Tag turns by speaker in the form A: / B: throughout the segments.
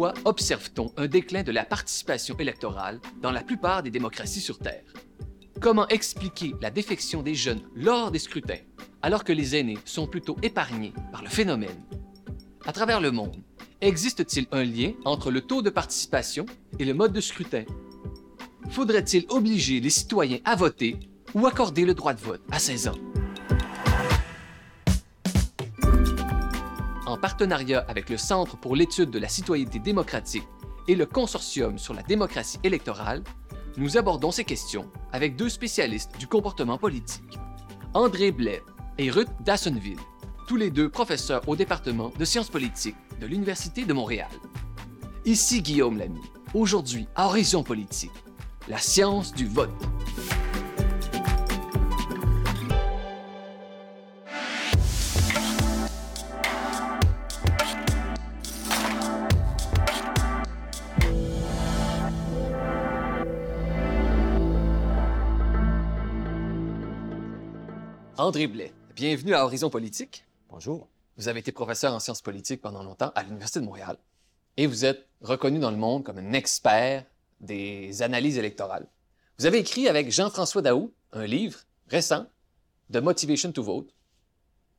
A: pourquoi observe-t-on un déclin de la participation électorale dans la plupart des démocraties sur Terre? Comment expliquer la défection des jeunes lors des scrutins, alors que les aînés sont plutôt épargnés par le phénomène? À travers le monde, existe-t-il un lien entre le taux de participation et le mode de scrutin? Faudrait-il obliger les citoyens à voter ou accorder le droit de vote à 16 ans? Partenariat avec le Centre pour l'étude de la citoyenneté démocratique et le Consortium sur la démocratie électorale, nous abordons ces questions avec deux spécialistes du comportement politique, André Blais et Ruth Dassonville, tous les deux professeurs au département de sciences politiques de l'Université de Montréal. Ici Guillaume Lamy, aujourd'hui à Horizon Politique, la science du vote. André Blais, bienvenue à Horizon Politique.
B: Bonjour.
A: Vous avez été professeur en sciences politiques pendant longtemps à l'Université de Montréal et vous êtes reconnu dans le monde comme un expert des analyses électorales. Vous avez écrit avec Jean-François Daou un livre récent, The Motivation to Vote,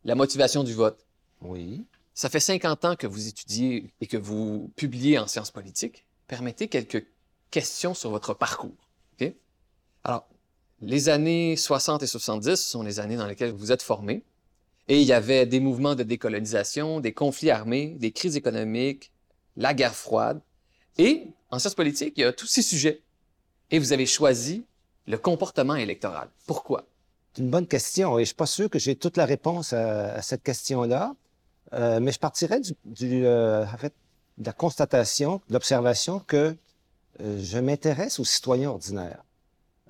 A: La motivation du vote.
B: Oui.
A: Ça fait 50 ans que vous étudiez et que vous publiez en sciences politiques. Permettez quelques questions sur votre parcours. Alors, les années 60 et 70 sont les années dans lesquelles vous êtes formé. Et il y avait des mouvements de décolonisation, des conflits armés, des crises économiques, la guerre froide. Et en sciences politiques, il y a tous ces sujets. Et vous avez choisi le comportement électoral. Pourquoi?
B: C'est une bonne question et je suis pas sûr que j'ai toute la réponse à, à cette question-là. Euh, mais je partirais du, du euh, en fait, de la constatation, de l'observation que euh, je m'intéresse aux citoyens ordinaires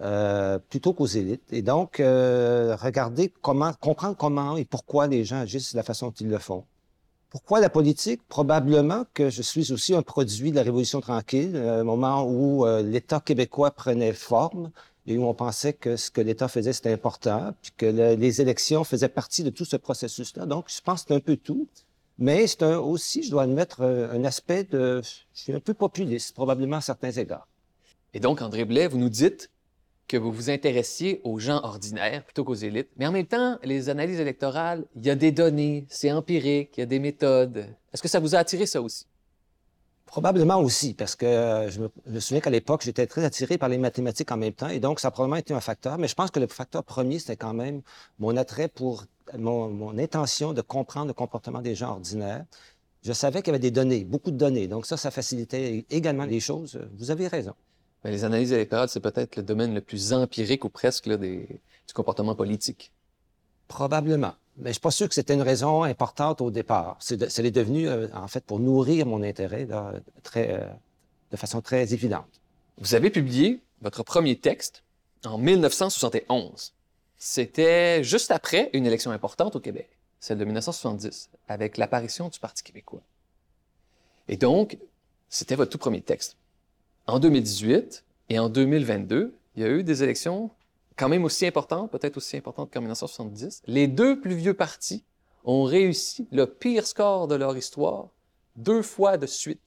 B: euh, plutôt qu'aux élites. Et donc, euh, regarder comment, comprendre comment et pourquoi les gens agissent de la façon dont ils le font. Pourquoi la politique? Probablement que je suis aussi un produit de la Révolution tranquille, un moment où euh, l'État québécois prenait forme et où on pensait que ce que l'État faisait, c'était important, puis que le- les élections faisaient partie de tout ce processus-là. Donc, je pense que c'est un peu tout. Mais c'est aussi, je dois admettre, euh, un aspect de... Je suis un peu populiste, probablement à certains égards.
A: Et donc, André Blais, vous nous dites que vous vous intéressiez aux gens ordinaires plutôt qu'aux élites. Mais en même temps, les analyses électorales, il y a des données, c'est empirique, il y a des méthodes. Est-ce que ça vous a attiré ça aussi?
B: Probablement aussi, parce que euh, je me, souviens qu'à l'époque, j'étais très attiré par les mathématiques en même temps, et donc ça a probablement été un facteur. Mais je pense que le facteur premier, c'était quand même mon attrait pour mon intention de comprendre le comportement des gens ordinaires. Je savais qu'il y avait des données, beaucoup de données, donc ça, ça facilitait également les choses. Vous avez raison.
A: Mais les analyses électorales, c'est peut-être le domaine le plus empirique ou presque là, des, du comportement politique.
B: Probablement. Mais je suis pas sûr que c'était une raison importante au départ. C'est de- c'est devenu, euh, en fait, pour nourrir mon intérêt là, très, euh, de façon très évidente.
A: Vous avez publié votre premier texte en 1971. C'était juste après une élection importante au Québec, celle de 1970, avec l'apparition du Parti québécois. Et donc, c'était votre tout premier texte. En 2018 et en 2022, il y a eu des élections quand même aussi importantes, peut-être aussi importantes qu'en 1970. Les deux plus vieux partis ont réussi le pire score de leur histoire deux fois de suite.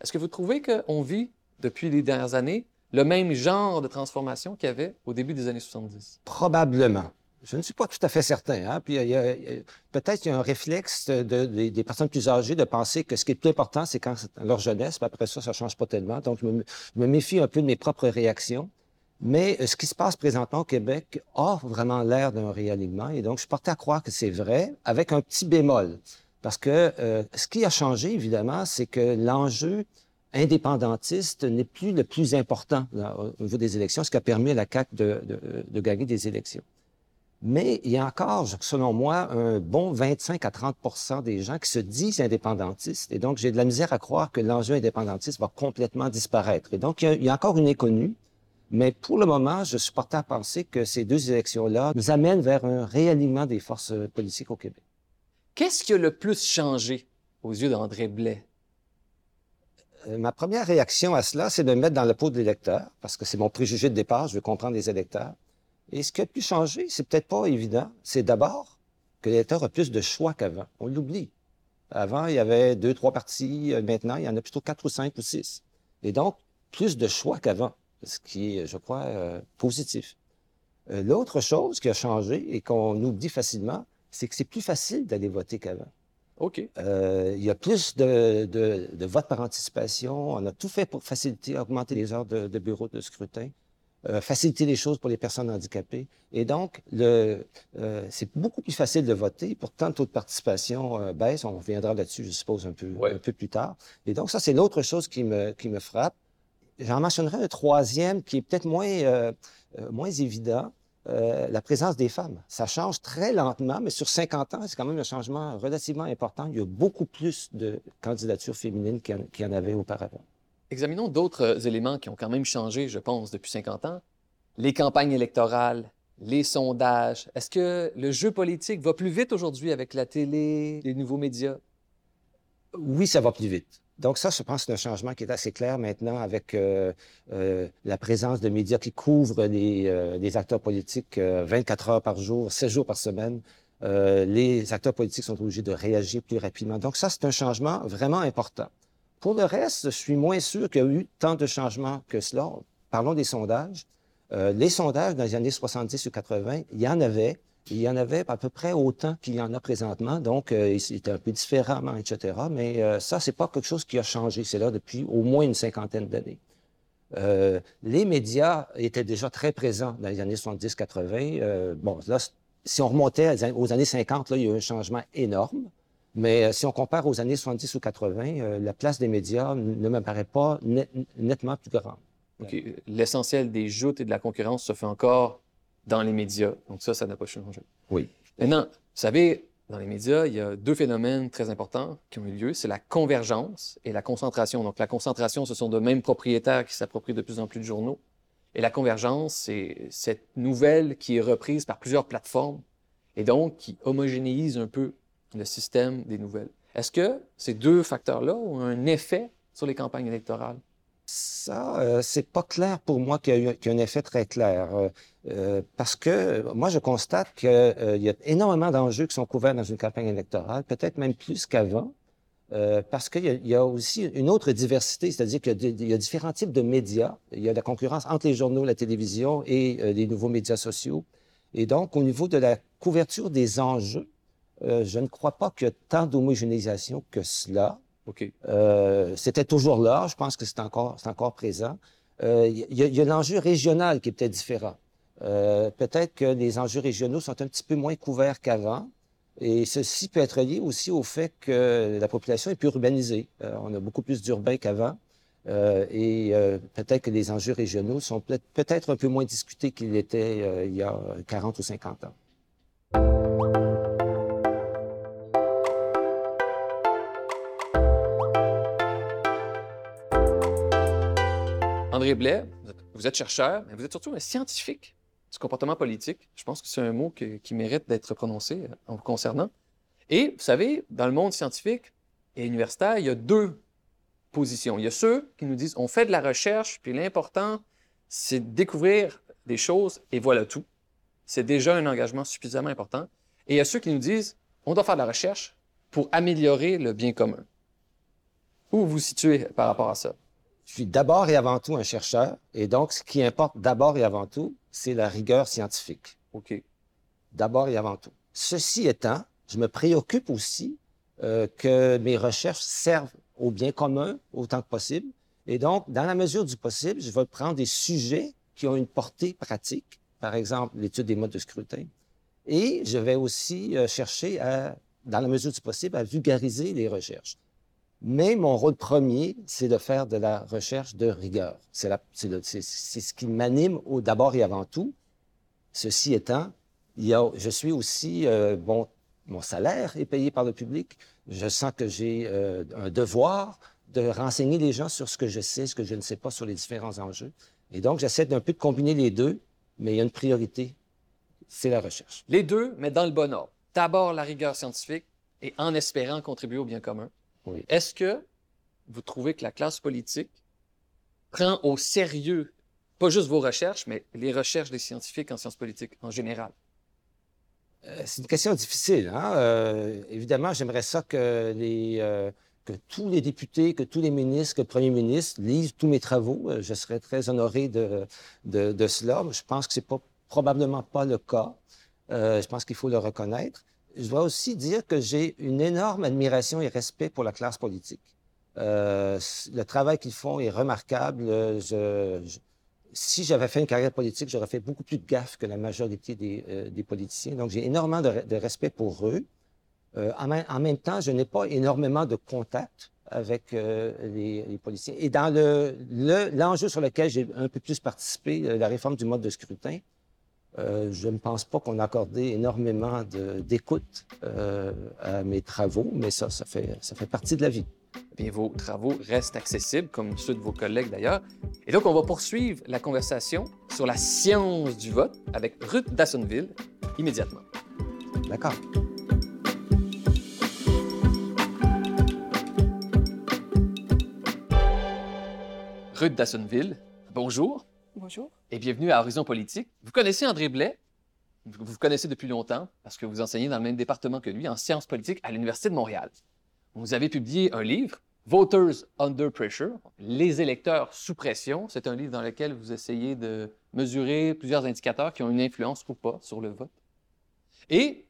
A: Est-ce que vous trouvez qu'on vit, depuis les dernières années, le même genre de transformation qu'il y avait au début des années 70?
B: Probablement. Je ne suis pas tout à fait certain. Hein? Puis a- peut-être qu'il y a un réflexe de, de- des personnes plus âgées de penser que ce qui est plus important, c'est quand leur jeunesse. Puis après ça, ça change pas tellement. Donc je me, je me méfie un peu de mes propres réactions. Mais euh, ce qui se passe présentement au Québec a vraiment l'air d'un réalignement. Et donc je porté à croire que c'est vrai, avec un petit bémol. Parce que euh, ce qui a changé, évidemment, c'est que l'enjeu indépendantiste n'est plus le plus important là, au niveau des élections, ce qui a permis à la CAQ de, de, de gagner des élections. Mais il y a encore, selon moi, un bon 25 à 30% des gens qui se disent indépendantistes. Et donc, j'ai de la misère à croire que l'enjeu indépendantiste va complètement disparaître. Et donc, il y a, il y a encore une inconnue. Mais pour le moment, je suis porté à penser que ces deux élections-là nous amènent vers un réalignement des forces euh, politiques au Québec.
A: Qu'est-ce qui a le plus changé aux yeux d'André Blais?
B: Euh, ma première réaction à cela, c'est de me mettre dans la peau de l'électeur, parce que c'est mon préjugé de départ, je veux comprendre les électeurs. Et ce qui a pu changer, c'est peut-être pas évident, c'est d'abord que l'électeur a plus de choix qu'avant. On l'oublie. Avant, il y avait deux, trois partis. Euh, maintenant, il y en a plutôt quatre ou cinq ou six. Et donc, plus de choix qu'avant, ce qui est, je crois, euh, positif. Euh, l'autre chose qui a changé et qu'on oublie facilement, c'est que c'est plus facile d'aller voter qu'avant.
A: OK.
B: Euh, il y a plus de, de, de votes par anticipation. On a tout fait pour faciliter, augmenter les heures de, de bureau de scrutin, euh, faciliter les choses pour les personnes handicapées. Et donc, le, euh, c'est beaucoup plus facile de voter. Pourtant, le taux de participation euh, baisse. On reviendra là-dessus, je suppose, un peu,
A: Ouais.
B: un peu plus tard. Et donc, ça, c'est l'autre chose qui me, qui me frappe. J'en mentionnerai un troisième qui est peut-être moins, euh, moins évident. Euh, la présence des femmes. Ça change très lentement, mais sur 50 ans, c'est quand même un changement relativement important. Il y a beaucoup plus de candidatures féminines qu'il y en, qu'il y en avait auparavant.
A: Examinons d'autres euh, éléments qui ont quand même changé, je pense, depuis 50 ans. Les campagnes électorales, les sondages. Est-ce que le jeu politique va plus vite aujourd'hui avec la télé, les nouveaux médias?
B: Oui, ça va plus vite. Donc ça, je pense c'est un changement qui est assez clair maintenant avec euh, euh, la présence de médias qui couvrent les, les acteurs politiques euh, 24 heures par jour, 7 jours par semaine. Les acteurs politiques sont obligés de réagir plus rapidement. Donc ça, c'est un changement vraiment important. Pour le reste, je suis moins sûr qu'il y a eu tant de changements que cela. Parlons des sondages. Euh, les sondages dans les années 70 ou 80, il y en avait. Il y en avait à peu près autant qu'il y en a présentement, donc euh, c'était un peu différemment, etc. Mais euh, ça, c'est pas quelque chose qui a changé. C'est là depuis au moins une cinquantaine d'années. Euh, les médias étaient déjà très présents dans les années 70-80. Euh, bon, là, si on remontait aux années 50, là, il y a eu un changement énorme. Mais euh, si on compare aux années 70 ou 80, euh, la place des médias ne me paraît pas net- nettement plus grande.
A: OK. L'essentiel des joutes et de la concurrence se fait encore dans les médias. Donc ça, ça n'a pas changé.
B: Oui.
A: Maintenant, vous savez, dans les médias, il y a deux phénomènes très importants qui ont eu lieu. C'est la convergence et la concentration. Donc la concentration, ce sont de mêmes propriétaires qui s'approprient de plus en plus de journaux. Et la convergence, c'est cette nouvelle qui est reprise par plusieurs plateformes et donc qui homogénéise un peu le système des nouvelles. Est-ce que ces deux facteurs-là ont un effet sur les campagnes électorales?
B: Ça, euh, c'est pas clair pour moi qu'il y qu'il y un effet très clair. euh, euh, parce que euh, moi, je constate qu'il y a énormément d'enjeux qui sont couverts dans une campagne électorale, peut-être même plus qu'avant. euh, parce qu'il y, a- aussi une autre diversité, c'est-à-dire qu'il y, a différents types de médias. Il y a la concurrence entre les journaux, la télévision et euh, les nouveaux médias sociaux. Et donc, au niveau de la couverture des enjeux, euh, je ne crois pas qu'il y a tant d'homogénéisation que cela.
A: OK.
B: Euh, c'était toujours là. Je pense que c'est encore, présent. Euh, Il y a, a l'enjeu régional qui est peut-être différent. Peut-être que les enjeux régionaux sont un petit peu moins couverts qu'avant. Et ceci peut être lié aussi au fait que la population est plus urbanisée. On a beaucoup plus d'urbains qu'avant. Et peut-être que les enjeux régionaux sont peut-être un peu moins discutés qu'ils l'étaient il y a 40 ou 50 ans.
A: Vous êtes- chercheur, mais vous êtes surtout un scientifique du comportement politique. Je pense que c'est un mot qui mérite d'être prononcé euh, en vous concernant. Et vous savez, dans le monde scientifique et universitaire, il y a deux positions. Il y a ceux qui nous disent on fait de la recherche, puis l'important, c'est de découvrir des choses et voilà tout. C'est déjà un engagement suffisamment important. Et il y a ceux qui nous disent on doit faire de la recherche pour améliorer le bien commun. Où vous vous situez par rapport à ça?
B: Je suis d'abord et avant tout un chercheur, et donc ce qui importe d'abord et avant tout, c'est la rigueur scientifique.
A: OK.
B: D'abord et avant tout. Ceci étant, je me préoccupe aussi euh, que mes recherches servent au bien commun autant que possible. Et donc, dans la mesure du possible, je vais prendre des sujets qui ont une portée pratique, par exemple l'étude des modes de scrutin. Et je vais aussi euh, chercher à, dans la mesure du possible, à vulgariser les recherches. Mais mon rôle premier, c'est de faire de la recherche de rigueur. C'est ce qui m'anime d'abord et avant tout. Ceci étant, il y a, je suis aussi, euh, bon, mon salaire est payé par le public. Je sens que j'ai euh, un devoir de renseigner les gens sur ce que je sais, ce que je ne sais pas sur les différents enjeux. Et donc, j'essaie d'un peu de combiner les deux, mais il y a une priorité, c'est la recherche.
A: Les deux, mais dans le bon ordre. D'abord la rigueur scientifique et en espérant contribuer au bien commun.
B: Oui.
A: Est-ce que vous trouvez que la classe politique prend au sérieux, pas juste vos recherches, mais les recherches des scientifiques en sciences politiques en général?
B: Euh, c'est une question difficile. Hein? Euh, évidemment, j'aimerais ça que, les, euh, que tous les députés, que tous les ministres, que le premier ministre lisent tous mes travaux. je serais très honoré de, de, de cela. Je pense que c'est pas probablement pas le cas. je pense qu'il faut le reconnaître. Je dois aussi dire que j'ai une énorme admiration et respect pour la classe politique. le travail qu'ils font est remarquable. si j'avais fait une carrière politique, j'aurais fait beaucoup plus de gaffe que la majorité des, euh, politiciens. Donc, j'ai énormément de, respect pour eux. Euh, en, même temps, je n'ai pas énormément de contact avec euh, les, politiciens. Et dans l'enjeu sur lequel j'ai un peu plus participé, la réforme du mode de scrutin, je ne pense pas qu'on a accordé énormément d'écoute à mes travaux, mais ça, ça fait, ça fait partie de la vie.
A: Bien, vos travaux restent accessibles, comme ceux de vos collègues d'ailleurs. Et donc, on va poursuivre la conversation sur la science du vote avec Ruth Dassonville immédiatement.
B: D'accord.
A: Ruth Dassonville, bonjour.
C: Bonjour.
A: Et bienvenue à Horizon Politique. Vous connaissez André Blais? Vous vous connaissez depuis longtemps parce que vous enseignez dans le même département que lui en sciences politiques à l'Université de Montréal. Vous avez publié un livre, Voters Under Pressure, Les électeurs sous pression. C'est un livre dans lequel vous essayez de mesurer plusieurs indicateurs qui ont une influence ou pas sur le vote. Et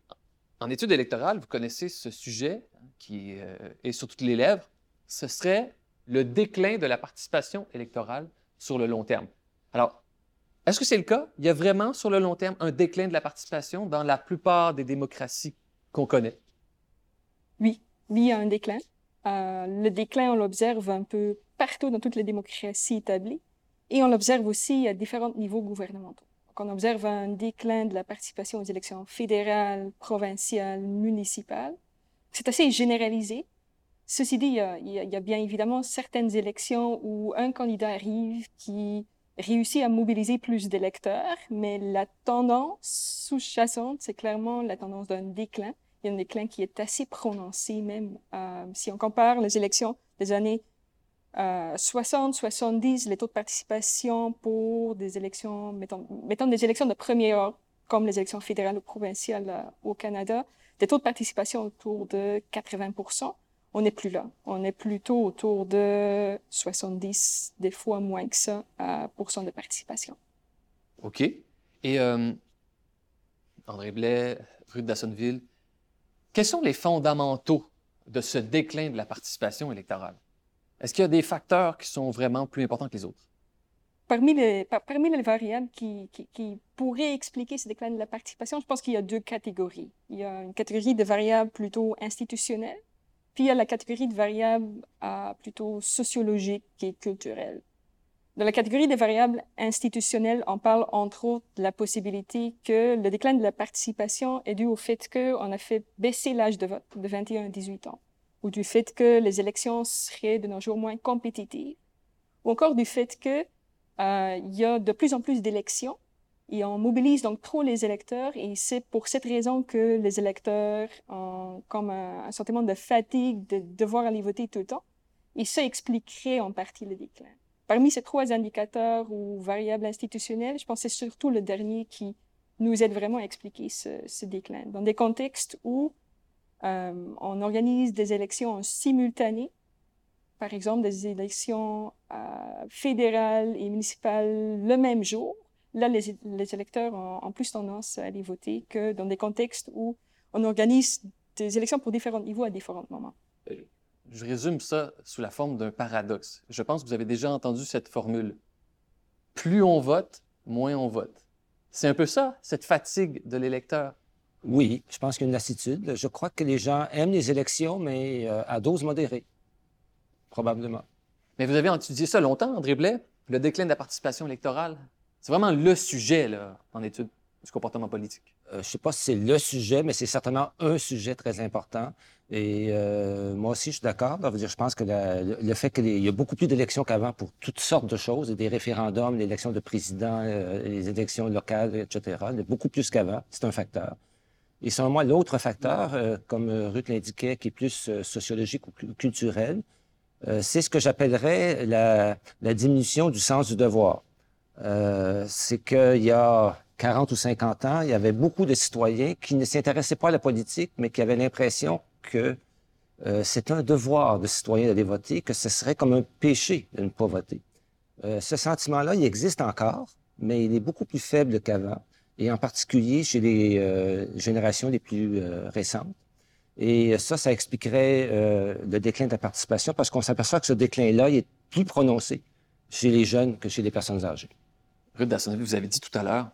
A: en études électorales, vous connaissez ce sujet hein, qui euh, est sur toutes les lèvres. Ce serait le déclin de la participation électorale sur le long terme. Alors, est-ce que c'est le cas? Il y a vraiment sur le long terme un déclin de la participation dans la plupart des démocraties qu'on connaît?
C: Oui, oui, il y a un déclin. Euh, le déclin, on l'observe un peu partout dans toutes les démocraties établies et on l'observe aussi à différents niveaux gouvernementaux. On observe un déclin de la participation aux élections fédérales, provinciales, municipales. C'est assez généralisé. Ceci dit, il y, a, bien évidemment certaines élections où un candidat arrive qui réussit à mobiliser plus d'électeurs, mais la tendance sous-jacente, c'est clairement la tendance d'un déclin il y a un déclin qui est assez prononcé même. Euh, si on compare les élections des années 60, euh, 70, les taux de participation pour des élections, mettons, mettons des élections de premier ordre, comme les élections fédérales ou provinciales euh, au Canada, des taux de participation autour de 80 On n'est plus là. On est plutôt autour de 70, des fois moins que ça, de participation.
A: OK. Et André Blais, Ruth Dassonville, quels sont les fondamentaux de ce déclin de la participation électorale? Est-ce qu'il y a des facteurs qui sont vraiment plus importants que les autres?
C: Parmi les, parmi les variables qui, qui, pourraient expliquer ce déclin de la participation, je pense qu'il y a deux catégories. Il y a une catégorie de variables plutôt institutionnelles, puis il y a la catégorie de variables euh, plutôt sociologiques et culturelles. Dans la catégorie des variables institutionnelles, on parle entre autres de la possibilité que le déclin de la participation est dû au fait qu'on a fait baisser l'âge de vote de 21 à 18 ans, ou du fait que les élections seraient de nos jours moins compétitives, ou encore du fait que euh, y a de plus en plus d'élections et on mobilise donc trop les électeurs et c'est pour cette raison que les électeurs ont comme un, sentiment de fatigue de devoir aller voter tout le temps et ça expliquerait en partie le déclin. Parmi ces trois indicateurs ou variables institutionnelles, je pense que c'est surtout le dernier qui nous aide vraiment à expliquer ce, déclin. Dans des contextes où euh, on organise des élections en simultané, par exemple des élections euh, fédérales et municipales le même jour, là, les, électeurs ont, plus tendance à aller voter que dans des contextes où on organise des élections pour différents niveaux à différents moments.
A: Euh, je résume ça sous la forme d'un paradoxe. Je pense que vous avez déjà entendu cette formule. Plus on vote, moins on vote. C'est un peu ça, cette fatigue de l'électeur?
B: Oui, je pense qu'il y a une lassitude. Je crois que les gens aiment les élections, mais euh, à dose modérée, probablement.
A: Mais vous avez étudié ça longtemps, André Blais, le déclin de la participation électorale? C'est vraiment le sujet là, en étude du comportement politique.
B: Euh, je ne sais pas si c'est le sujet, mais c'est certainement un sujet très important. Et euh, moi aussi, je suis d'accord. Je pense que le, fait qu'il y a beaucoup plus d'élections qu'avant pour toutes sortes de choses, des référendums, l'élection de président, euh, les élections locales, etc., il beaucoup plus qu'avant. C'est un facteur. Et selon moi, l'autre facteur, comme Ruth l'indiquait, qui est plus sociologique ou culturel, c'est ce que j'appellerais la, la, diminution du sens du devoir. C'est qu'il y a 40 ou 50 ans, il y avait beaucoup de citoyens qui ne s'intéressaient pas à la politique, mais qui avaient l'impression que euh, c'est un devoir de citoyen d'aller voter, que ce serait comme un péché de ne pas voter. Euh, ce sentiment-là, il existe encore, mais il est beaucoup plus faible qu'avant, et en particulier chez les euh, générations les plus euh, récentes. Et ça, ça expliquerait euh, le déclin de la participation, parce qu'on s'aperçoit que ce déclin-là est plus prononcé chez les jeunes que chez les personnes âgées.
A: Ruth Dassonville, vous avez dit tout à l'heure,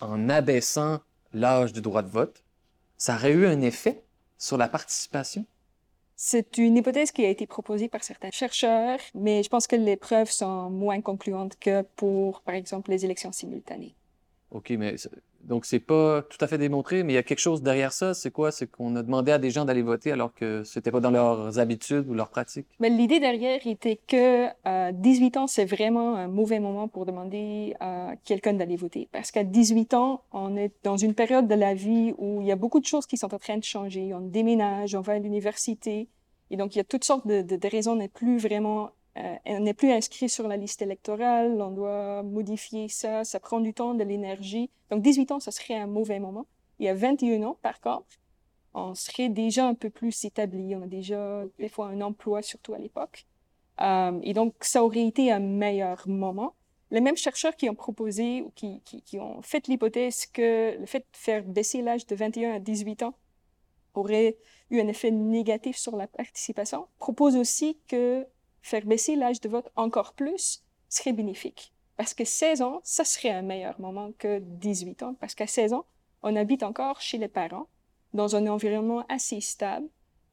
A: en abaissant l'âge du droit de vote, ça aurait eu un effet sur la participation?
C: C'est une hypothèse qui a été proposée par certains chercheurs, mais je pense que les preuves sont moins concluantes que pour, par exemple, les élections simultanées.
A: OK, mais donc c'est pas tout à fait démontré, mais il y a quelque chose derrière ça. C'est quoi? C'est qu'on a demandé à des gens d'aller voter alors que c'était pas dans leurs habitudes ou leurs pratiques?
C: Mais l'idée derrière était que euh, 18 ans, c'est vraiment un mauvais moment pour demander à quelqu'un d'aller voter. Parce qu'à 18 ans, on est dans une période de la vie où il y a beaucoup de choses qui sont en train de changer. On déménage, on va à l'université. Et donc, il y a toutes sortes de, de, de raisons. On n'est plus vraiment, euh, on n'est plus inscrit sur la liste électorale. On doit modifier ça. Ça prend du temps, de l'énergie. Donc, 18 ans, ça serait un mauvais moment. Il y a 21 ans, par contre, on serait déjà un peu plus établi. On a déjà des fois un emploi, surtout à l'époque. Euh, et donc, ça aurait été un meilleur moment. Les mêmes chercheurs qui ont proposé ou qui, qui, qui ont fait l'hypothèse que le fait de faire baisser l'âge de 21 à 18 ans aurait eu un effet négatif sur la participation, proposent aussi que faire baisser l'âge de vote encore plus serait bénéfique. Parce que 16 ans, ça serait un meilleur moment que 18 ans. Parce qu'à 16 ans, on habite encore chez les parents, dans un environnement assez stable,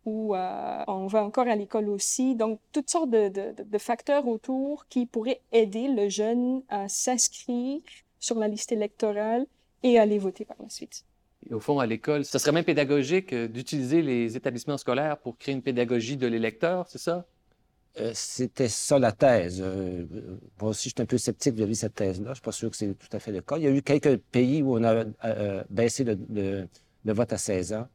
C: où euh, on va encore à l'école aussi. Donc, toutes sortes de, de, facteurs autour qui pourraient aider le jeune à s'inscrire sur la liste électorale et à aller voter par la suite.
A: Et au fond, à l'école, ce serait même pédagogique euh, d'utiliser les établissements scolaires pour créer une pédagogie de l'électeur, c'est ça?
B: Euh, C'était ça la thèse. Euh, moi aussi, je suis un peu sceptique vis-à-vis de cette thèse-là. Je ne suis pas sûr que c'est tout à fait le cas. Il y a eu quelques pays où on a euh, baissé le, vote à 16 ans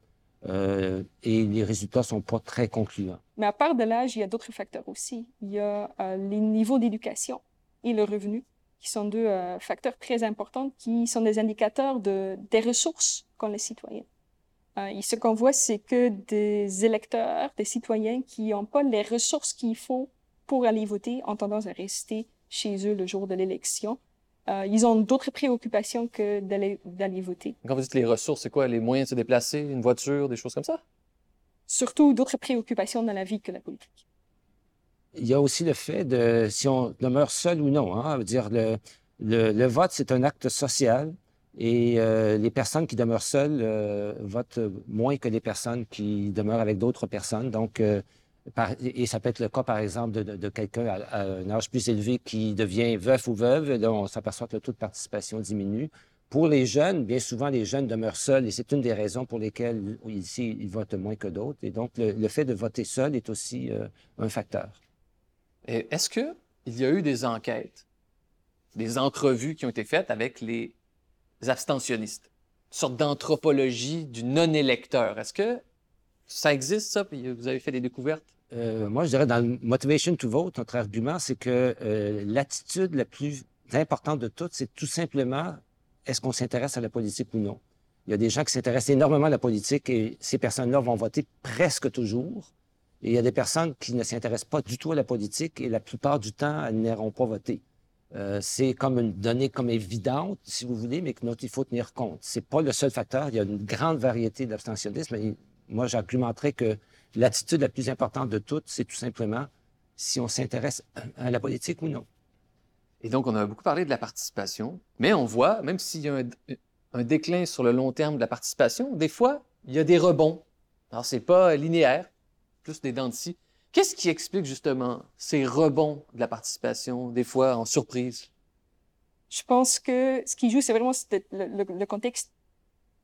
B: euh, et les résultats ne sont pas très concluants.
C: Mais à part de l'âge, il y a d'autres facteurs aussi. Il y a euh, les niveaux d'éducation et le revenu, qui sont deux euh, facteurs très importants, qui sont des indicateurs de, des ressources qu'ont les citoyens. Euh, et ce qu'on voit, c'est que des électeurs, des citoyens qui n'ont pas les ressources qu'il faut pour aller voter ont tendance à rester chez eux le jour de l'élection. Euh, ils ont d'autres préoccupations que d'aller voter.
A: Quand vous dites les ressources, c'est quoi? Les moyens de se déplacer, une voiture, des choses comme ça?
C: Surtout d'autres préoccupations dans la vie que la politique.
B: Il y a aussi le fait de si on demeure seul ou non. Hein, dire le, le, le vote, c'est un acte social. Et euh, les personnes qui demeurent seules euh, votent moins que les personnes qui demeurent avec d'autres personnes. Donc, euh, par, et ça peut être le cas, par exemple, de, quelqu'un à, un âge plus élevé qui devient veuf ou veuve. Là, on s'aperçoit que le taux de participation diminue. Pour les jeunes, bien souvent, les jeunes demeurent seuls et c'est une des raisons pour lesquelles ici, ils votent moins que d'autres. Et donc, le, le, fait de voter seul est aussi un facteur.
A: Est-ce qu'il y a eu des enquêtes, des entrevues qui ont été faites avec les abstentionnistes, une sorte d'anthropologie du non-électeur. Est-ce que ça existe, ça? Puis vous avez fait des découvertes?
B: Euh, moi, je dirais dans le Motivation to Vote, notre argument, c'est que euh, l'attitude la plus importante de toutes, c'est tout simplement est-ce qu'on s'intéresse à la politique ou non? Il y a des gens qui s'intéressent énormément à la politique et ces personnes-là vont voter presque toujours. Et il y a des personnes qui ne s'intéressent pas du tout à la politique et la plupart du temps, elles n'iront pas voter. Euh, c'est comme une donnée comme évidente, si vous voulez, mais que il faut tenir compte. C'est pas le seul facteur. Il y a une grande variété d'abstentionnisme. Moi, j'argumenterais que l'attitude la plus importante de toutes, c'est tout simplement si on s'intéresse à la politique ou non.
A: Et donc, on a beaucoup parlé de la participation, mais on voit, même s'il y a un, un, déclin sur le long terme de la participation, des fois, il y a des rebonds. Alors, c'est pas linéaire, plus des dents de scie. Qu'est-ce qui explique justement ces rebonds de la participation, des fois en surprise?
C: Je pense que ce qui joue, c'est vraiment le, contexte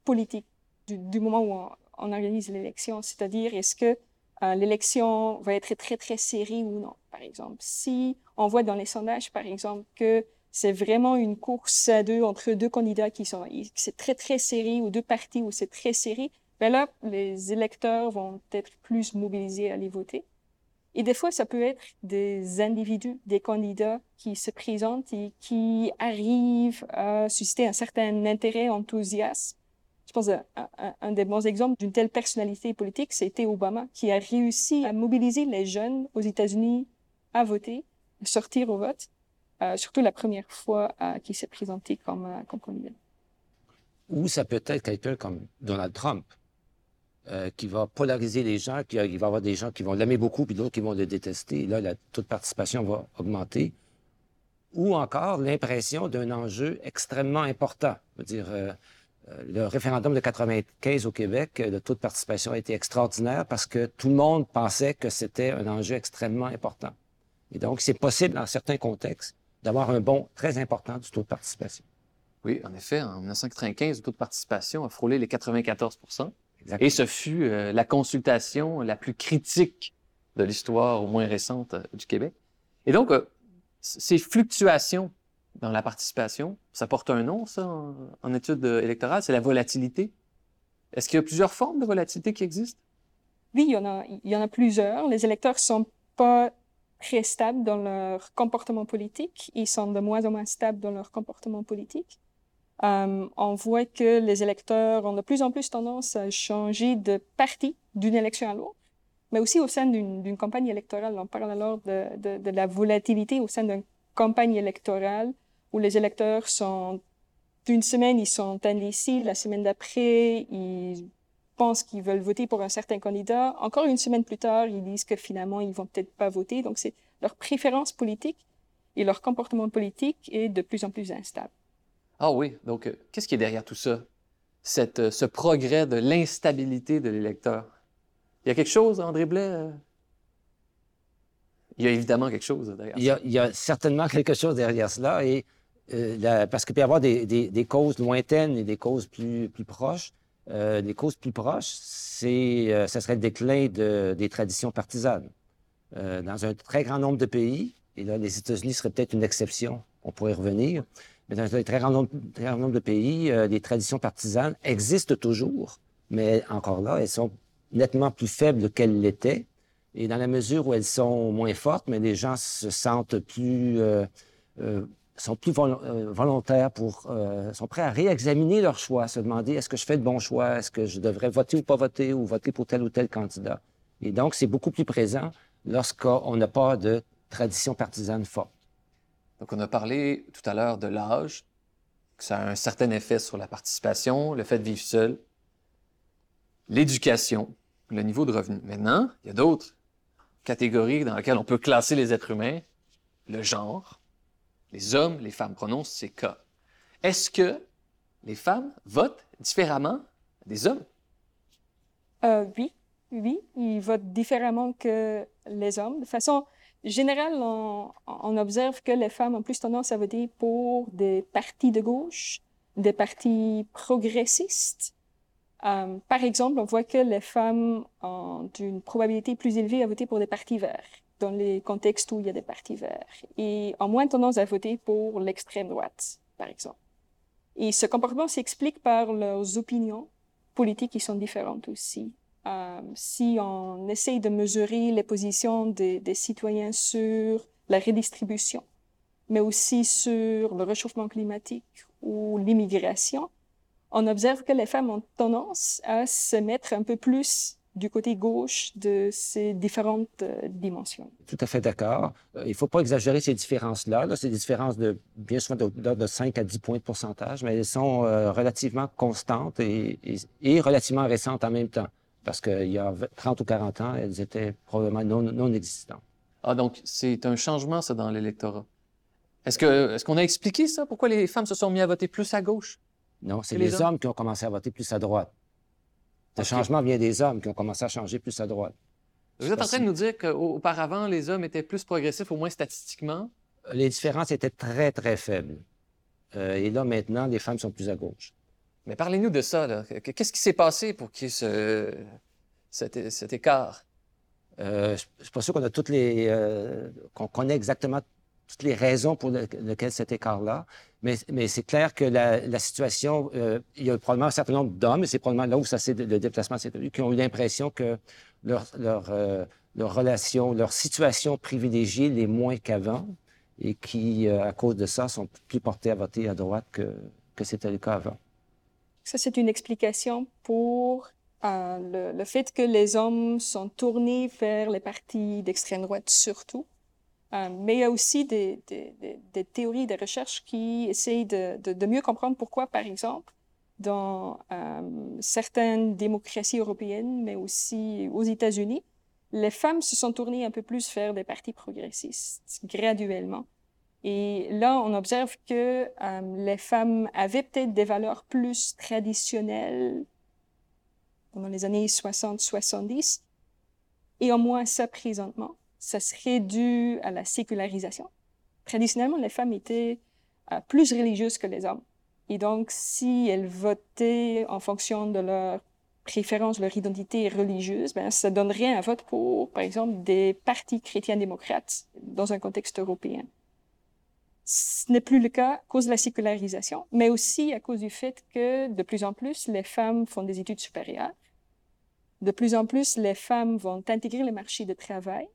C: politique du, moment où on, on organise l'élection, c'est-à-dire est-ce que euh, l'élection va être très, très serrée ou non, par exemple. Si on voit dans les sondages, par exemple, que c'est vraiment une course à deux entre deux candidats qui sont, c'est très, très serré, ou deux partis où c'est très serré, ben là, les électeurs vont être plus mobilisés à aller voter. Et des fois, ça peut être des individus, des candidats qui se présentent et qui arrivent à susciter un certain intérêt, enthousiasme. Je pense qu'un un, des bons exemples d'une telle personnalité politique, c'était Obama, qui a réussi à mobiliser les jeunes aux États-Unis à voter, à sortir au vote, euh, surtout la première fois euh, qu'il s'est présenté comme, euh, comme candidat.
B: Ou ça peut être quelqu'un comme Donald Trump, euh, qui va polariser les gens, qui, il va y avoir des gens qui vont l'aimer beaucoup, puis d'autres qui vont le détester. Et là, la taux de participation va augmenter. Ou encore l'impression d'un enjeu extrêmement important. Je veux dire, euh, euh, le référendum de 95 au Québec, le taux de participation a été extraordinaire parce que tout le monde pensait que c'était un enjeu extrêmement important. Et donc, c'est possible, dans certains contextes, d'avoir un bond très important du taux de participation.
A: Oui, en effet, en 1995, le taux de participation a frôlé les 94 et ce fut euh, la consultation la plus critique de l'histoire, au moins récente, euh, du Québec. Et donc, euh, ces fluctuations dans la participation, ça porte un nom, ça, en, en études électorales, c'est la volatilité. Est-ce qu'il y a plusieurs formes de volatilité qui existent?
C: Oui, il y en a, il y en a plusieurs. Les électeurs sont pas très stables dans leur comportement politique. Ils sont de moins en moins stables dans leur comportement politique. Euh, on voit que les électeurs ont de plus en plus tendance à changer de parti d'une élection à l'autre, mais aussi au sein d'une campagne électorale. On parle alors de, de, de la volatilité au sein d'une campagne électorale où les électeurs sont, d'une semaine, ils sont indécis, la semaine d'après, ils pensent qu'ils veulent voter pour un certain candidat. Encore une semaine plus tard, ils disent que finalement, ils vont peut-être pas voter. Donc, c'est leur préférence politique et leur comportement politique est de plus en plus instable.
A: Ah oui, donc euh, qu'est-ce qui est derrière tout ça? Cette, euh, ce progrès de l'instabilité de l'électeur. Il y a quelque chose, André Blais? Euh? Il y a évidemment quelque chose derrière
B: il y a, Il y a certainement quelque chose derrière cela, et, parce qu'il peut y avoir des, des, des, causes lointaines et des causes plus, plus proches. Euh, les causes plus proches, c'est, ce serait le déclin de, des traditions partisanes. dans un très grand nombre de pays, et là, les États-Unis seraient peut-être une exception, on pourrait y revenir, mais dans un très grand nombre, de pays, euh, les traditions partisanes existent toujours, mais encore là, elles sont nettement plus faibles qu'elles l'étaient. Et dans la mesure où elles sont moins fortes, mais les gens se sentent plus, euh, euh, sont plus volontaires pour, sont prêts à réexaminer leur choix, se demander est-ce que je fais le bon choix, est-ce que je devrais voter ou pas voter, ou voter pour tel ou tel candidat? Et donc, c'est beaucoup plus présent lorsqu'on n'a pas de tradition partisane forte.
A: Donc, on a parlé tout à l'heure de l'âge, que ça a un certain effet sur la participation, le fait de vivre seul, l'éducation, le niveau de revenu. Maintenant, il y a d'autres catégories dans lesquelles on peut classer les êtres humains, le genre, les hommes, les femmes prononcent ces cas. Est-ce que les femmes votent différemment des hommes?
C: Euh, oui, oui, ils votent différemment que les hommes. De façon général, on, observe que les femmes ont plus tendance à voter pour des partis de gauche, des partis progressistes. Euh, par exemple, on voit que les femmes ont une probabilité plus élevée à voter pour des partis verts dans les contextes où il y a des partis verts et ont moins tendance à voter pour l'extrême droite, par exemple. Et ce comportement s'explique par leurs opinions politiques qui sont différentes aussi. Euh, si on essaye de mesurer les positions des, citoyens sur la redistribution, mais aussi sur le réchauffement climatique ou l'immigration, on observe que les femmes ont tendance à se mettre un peu plus du côté gauche de ces différentes euh, dimensions.
B: Tout à fait d'accord. Euh, il ne faut pas exagérer ces différences-là. Là, c'est des différences de bien souvent de, de, 5 à 10 points de pourcentage, mais elles sont relativement constantes et relativement récentes en même temps parce qu'il y a 30 ou 40 ans, elles étaient probablement non, non existantes.
A: Ah, donc c'est un changement, ça, dans l'électorat. Est-ce qu'on a expliqué ça? Pourquoi les femmes se sont mises à voter plus à gauche?
B: Non, c'est les, hommes? qui ont commencé à voter plus à droite. Le changement vient des hommes qui ont commencé à changer plus à droite.
A: Vous êtes en train de nous dire qu'auparavant, les hommes étaient plus progressifs, au moins statistiquement?
B: Les différences étaient très, très faibles. Euh, et là, maintenant, les femmes sont plus à gauche.
A: Mais parlez-nous de ça. Qu'est-ce qui s'est passé pour qu'il y ait ce, cet, écart?
B: Euh, je ne suis pas sûr qu'on a toutes les, euh, qu'on connaît exactement toutes les raisons pour lesquelles cet écart-là, mais, c'est clair que la, situation, euh, il y a probablement un certain nombre d'hommes, et c'est probablement là où ça le déplacement s'est qui ont eu l'impression que leur, leur, leurs relations, leur situation privilégiée les moins qu'avant et qui, à cause de ça, sont plus portés à voter à droite que, que c'était le cas avant.
C: Ça, c'est une explication pour euh, le, fait que les hommes sont tournés vers les partis d'extrême droite surtout. Euh, mais il y a aussi des, théories, des recherches qui essayent de, mieux comprendre pourquoi, par exemple, dans certaines démocraties européennes, mais aussi aux États-Unis, les femmes se sont tournées un peu plus vers des partis progressistes, graduellement. Et là, on observe que euh, les femmes avaient peut-être des valeurs plus traditionnelles pendant les années 60-70, et au moins ça présentement, ça serait dû à la sécularisation. Traditionnellement, les femmes étaient euh, plus religieuses que les hommes. Et donc, si elles votaient en fonction de leur préférence, leur identité religieuse, ben, ça donnerait un vote pour, par exemple, des partis chrétiens démocrates dans un contexte européen. Ce n'est plus le cas à cause de la sécularisation, mais aussi à cause du fait que de plus en plus, les femmes font des études supérieures. De plus en plus, les femmes vont intégrer le marché de travail.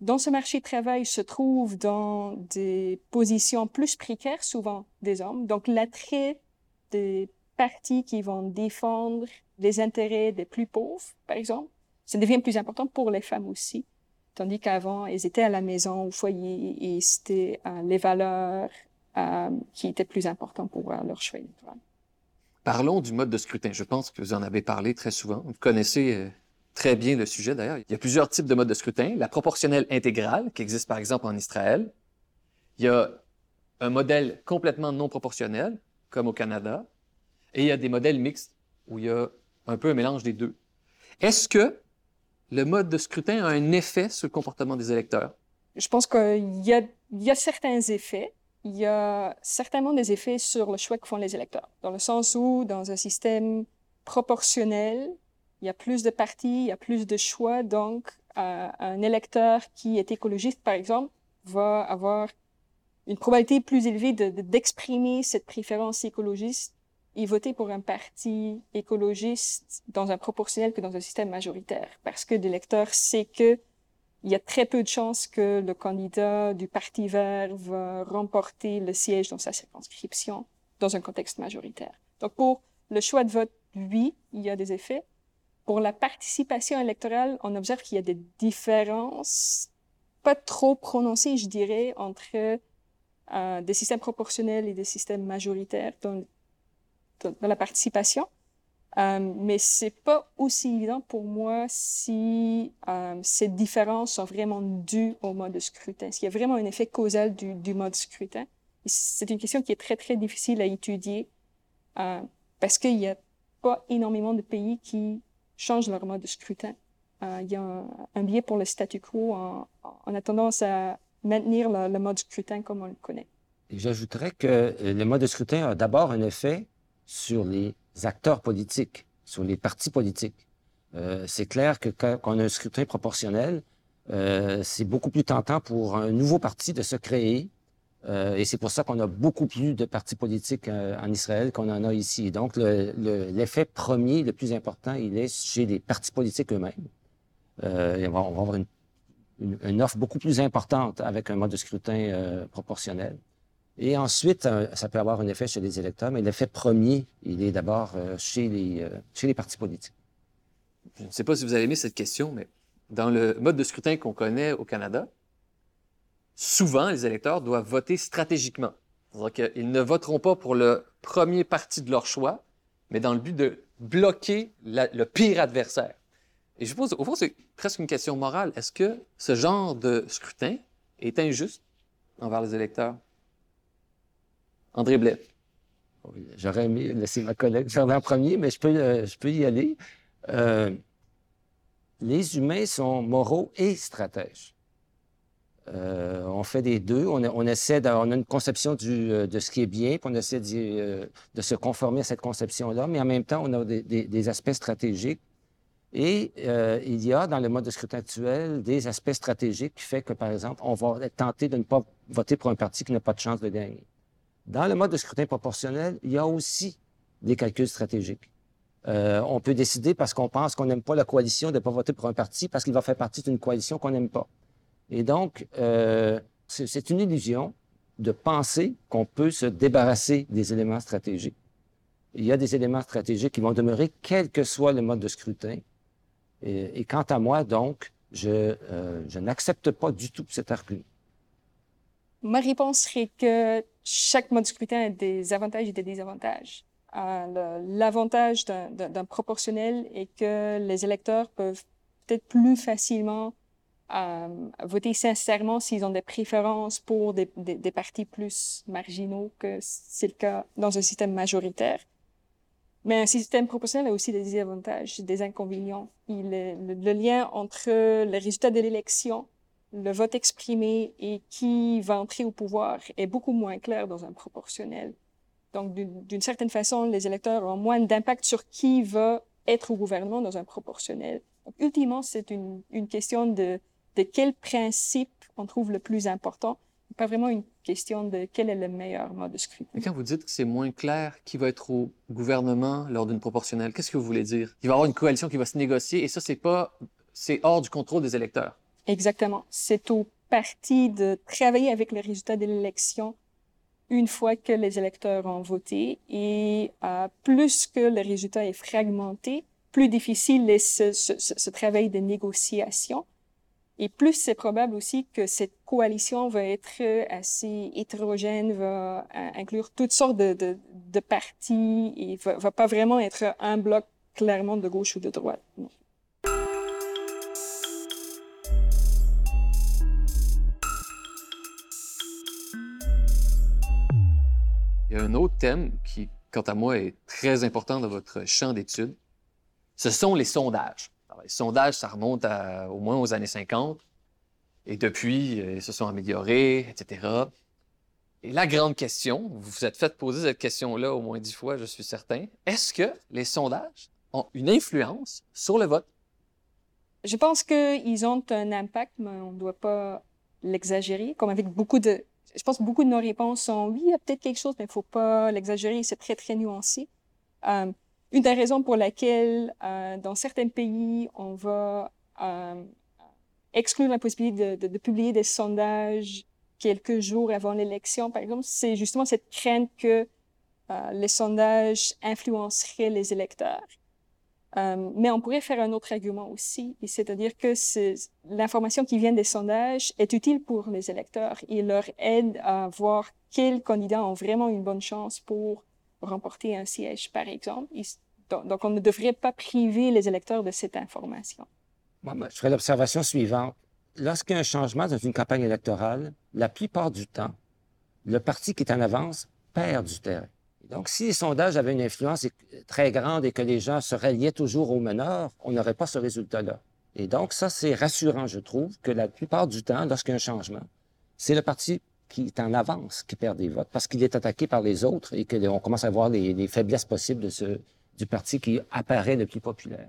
C: Dans ce marché de travail se trouvent dans des positions plus précaires, souvent des hommes. Donc, l'attrait des partis qui vont défendre les intérêts des plus pauvres, par exemple, ça devient plus important pour les femmes aussi. Tandis qu'avant, elles étaient à la maison, au foyer, et c'était euh, les valeurs euh, qui étaient plus importantes pour euh, leur choix.
A: Parlons du mode de scrutin. Je pense que vous en avez parlé très souvent. Vous connaissez très bien le sujet d'ailleurs. Il y a plusieurs types de modes de scrutin. La proportionnelle intégrale, qui existe par exemple en Israël. Il y a un modèle complètement non proportionnel, comme au Canada. Et il y a des modèles mixtes où il y a un peu un mélange des deux. Est-ce que le mode de scrutin a un effet sur le comportement des électeurs?
C: Je pense qu'il y a, certains effets. Il y a certainement des effets sur le choix que font les électeurs, dans le sens où, dans un système proportionnel, il y a plus de partis, il y a plus de choix, donc euh, un électeur qui est écologiste, par exemple, va avoir une probabilité plus élevée d'exprimer de, cette préférence écologiste et voter pour un parti écologiste dans un proportionnel que dans un système majoritaire, parce que l'électeur sait que il y a très peu de chances que le candidat du Parti vert va remporter le siège dans sa circonscription dans un contexte majoritaire. Donc pour le choix de vote, oui, il y a des effets. Pour la participation électorale, on observe qu'il y a des différences pas trop prononcées, je dirais, entre euh, des systèmes proportionnels et des systèmes majoritaires dans dans la participation. Euh, mais c'est pas aussi évident pour moi si euh, ces différences sont vraiment dues au mode de scrutin. Qu'il y a vraiment un effet causal du, du mode scrutin? C'est une question qui est très, très difficile à étudier euh, parce qu'il n'y a pas énormément de pays qui changent leur mode de scrutin. Euh, il y a un, un, biais pour le statu quo. En, on a tendance à maintenir le, le mode de scrutin comme on le connaît.
B: J'ajouterais que le mode de scrutin a d'abord un effet sur les acteurs politiques, sur les partis politiques. Euh, c'est clair que quand, on a un scrutin proportionnel, euh, c'est beaucoup plus tentant pour un nouveau parti de se créer. Euh, et c'est pour ça qu'on a beaucoup plus de partis politiques euh, en Israël qu'on en a ici. Donc, l'effet le, premier, le plus important, il est chez les partis politiques eux-mêmes. Euh, on va, avoir une, une, une, offre beaucoup plus importante avec un mode de scrutin proportionnel. Et ensuite, euh, ça peut avoir un effet chez les électeurs, mais l'effet premier, il est d'abord euh, chez, les, euh, chez les partis politiques.
A: Je ne sais pas si vous avez aimé cette question, mais dans le mode de scrutin qu'on connaît au Canada, souvent, les électeurs doivent voter stratégiquement. C'est-à-dire qu'ils ne voteront pas pour le premier parti de leur choix, mais dans le but de bloquer le pire adversaire. Et je pose, au fond, c'est presque une question morale. Est-ce que ce genre de scrutin est injuste envers les électeurs? André Blais.
B: J'aurais aimé laisser ma collègue faire en premier, mais je peux, euh, je peux y aller. Euh, les humains sont moraux et stratèges. Euh, on fait des deux. On, essaie a une conception du, de ce qui est bien, puis on essaie de, de se conformer à cette conception-là, mais en même temps, on a des, des, aspects stratégiques. Et il y a dans le mode de scrutin actuel des aspects stratégiques qui fait que, par exemple, on va tenter de ne pas voter pour un parti qui n'a pas de chance de gagner. Dans le mode de scrutin proportionnel, il y a aussi des calculs stratégiques. Euh, on peut décider parce qu'on pense qu'on n'aime pas la coalition de ne pas voter pour un parti parce qu'il va faire partie d'une coalition qu'on n'aime pas. Et donc, euh, c'est une illusion de penser qu'on peut se débarrasser des éléments stratégiques. Il y a des éléments stratégiques qui vont demeurer quel que soit le mode de scrutin. Et, quant à moi, donc, je, euh, je n'accepte pas du tout cet argument.
C: Ma réponse serait que chaque mode de scrutin a des avantages et des désavantages. Euh, l'avantage d'un proportionnel est que les électeurs peuvent peut-être plus facilement euh, voter sincèrement s'ils ont des préférences pour des, partis plus marginaux que c'est le cas dans un système majoritaire. Mais un système proportionnel a aussi des désavantages, des inconvénients. Il le, le, lien entre les résultats de l'élection, le vote exprimé et qui va entrer au pouvoir est beaucoup moins clair dans un proportionnel. Donc, d'une certaine façon, les électeurs ont moins d'impact sur qui va être au gouvernement dans un proportionnel. Donc, ultimement, c'est une, question de, quel principe on trouve le plus important, pas vraiment une question de quel est le meilleur mode de scrutin.
A: Et quand vous dites que c'est moins clair qui va être au gouvernement lors d'une proportionnelle, qu'est-ce que vous voulez dire? Il va y avoir une coalition qui va se négocier et ça, c'est pas, c'est hors du contrôle des électeurs.
C: Exactement. C'est au parti de travailler avec les résultats de l'élection une fois que les électeurs ont voté. Et euh, plus que le résultat est fragmenté, plus difficile est ce, ce, ce travail de négociation. Et plus c'est probable aussi que cette coalition va être assez hétérogène, va euh, inclure toutes sortes de, de, de partis et va, va, pas vraiment être un bloc clairement de gauche ou de droite.
A: Un autre thème qui, quant à moi, est très important dans votre champ d'études. Ce sont les sondages. les sondages, ça remonte au moins aux années 50. Et depuis, euh, ils se sont améliorés, etc. Et la grande question, vous vous êtes fait poser cette question-là au moins dix fois, je suis certain. Est-ce que les sondages ont une influence sur le vote?
C: Je pense qu'ils ont un impact, mais on ne doit pas l'exagérer, comme avec beaucoup de je pense que beaucoup de nos réponses sont oui, il y a peut-être quelque chose, mais il ne faut pas l'exagérer, c'est très, très nuancé. Euh, une des raisons pour laquelle, euh, dans certains pays, on va euh, exclure la possibilité de, de, publier des sondages quelques jours avant l'élection, par exemple, c'est justement cette crainte que les sondages influenceraient les électeurs. Euh, mais on pourrait faire un autre argument aussi, c'est-à-dire que l'information qui vient des sondages est utile pour les électeurs. Il leur aide à voir quels candidats ont vraiment une bonne chance pour remporter un siège, par exemple. donc, on ne devrait pas priver les électeurs de cette information.
B: Moi, je ferais l'observation suivante. Lorsqu'il y a un changement dans une campagne électorale, la plupart du temps, le parti qui est en avance perd du terrain. Donc, si les sondages avaient une influence très grande et que les gens se reliaient toujours au meneur, on n'aurait pas ce résultat-là. Et donc, ça, c'est rassurant, je trouve, que la plupart du temps, lorsqu'il y a un changement, c'est le parti qui est en avance qui perd des votes parce qu'il est attaqué par les autres et qu'on commence à voir les, faiblesses possibles du parti qui apparaît le plus populaire.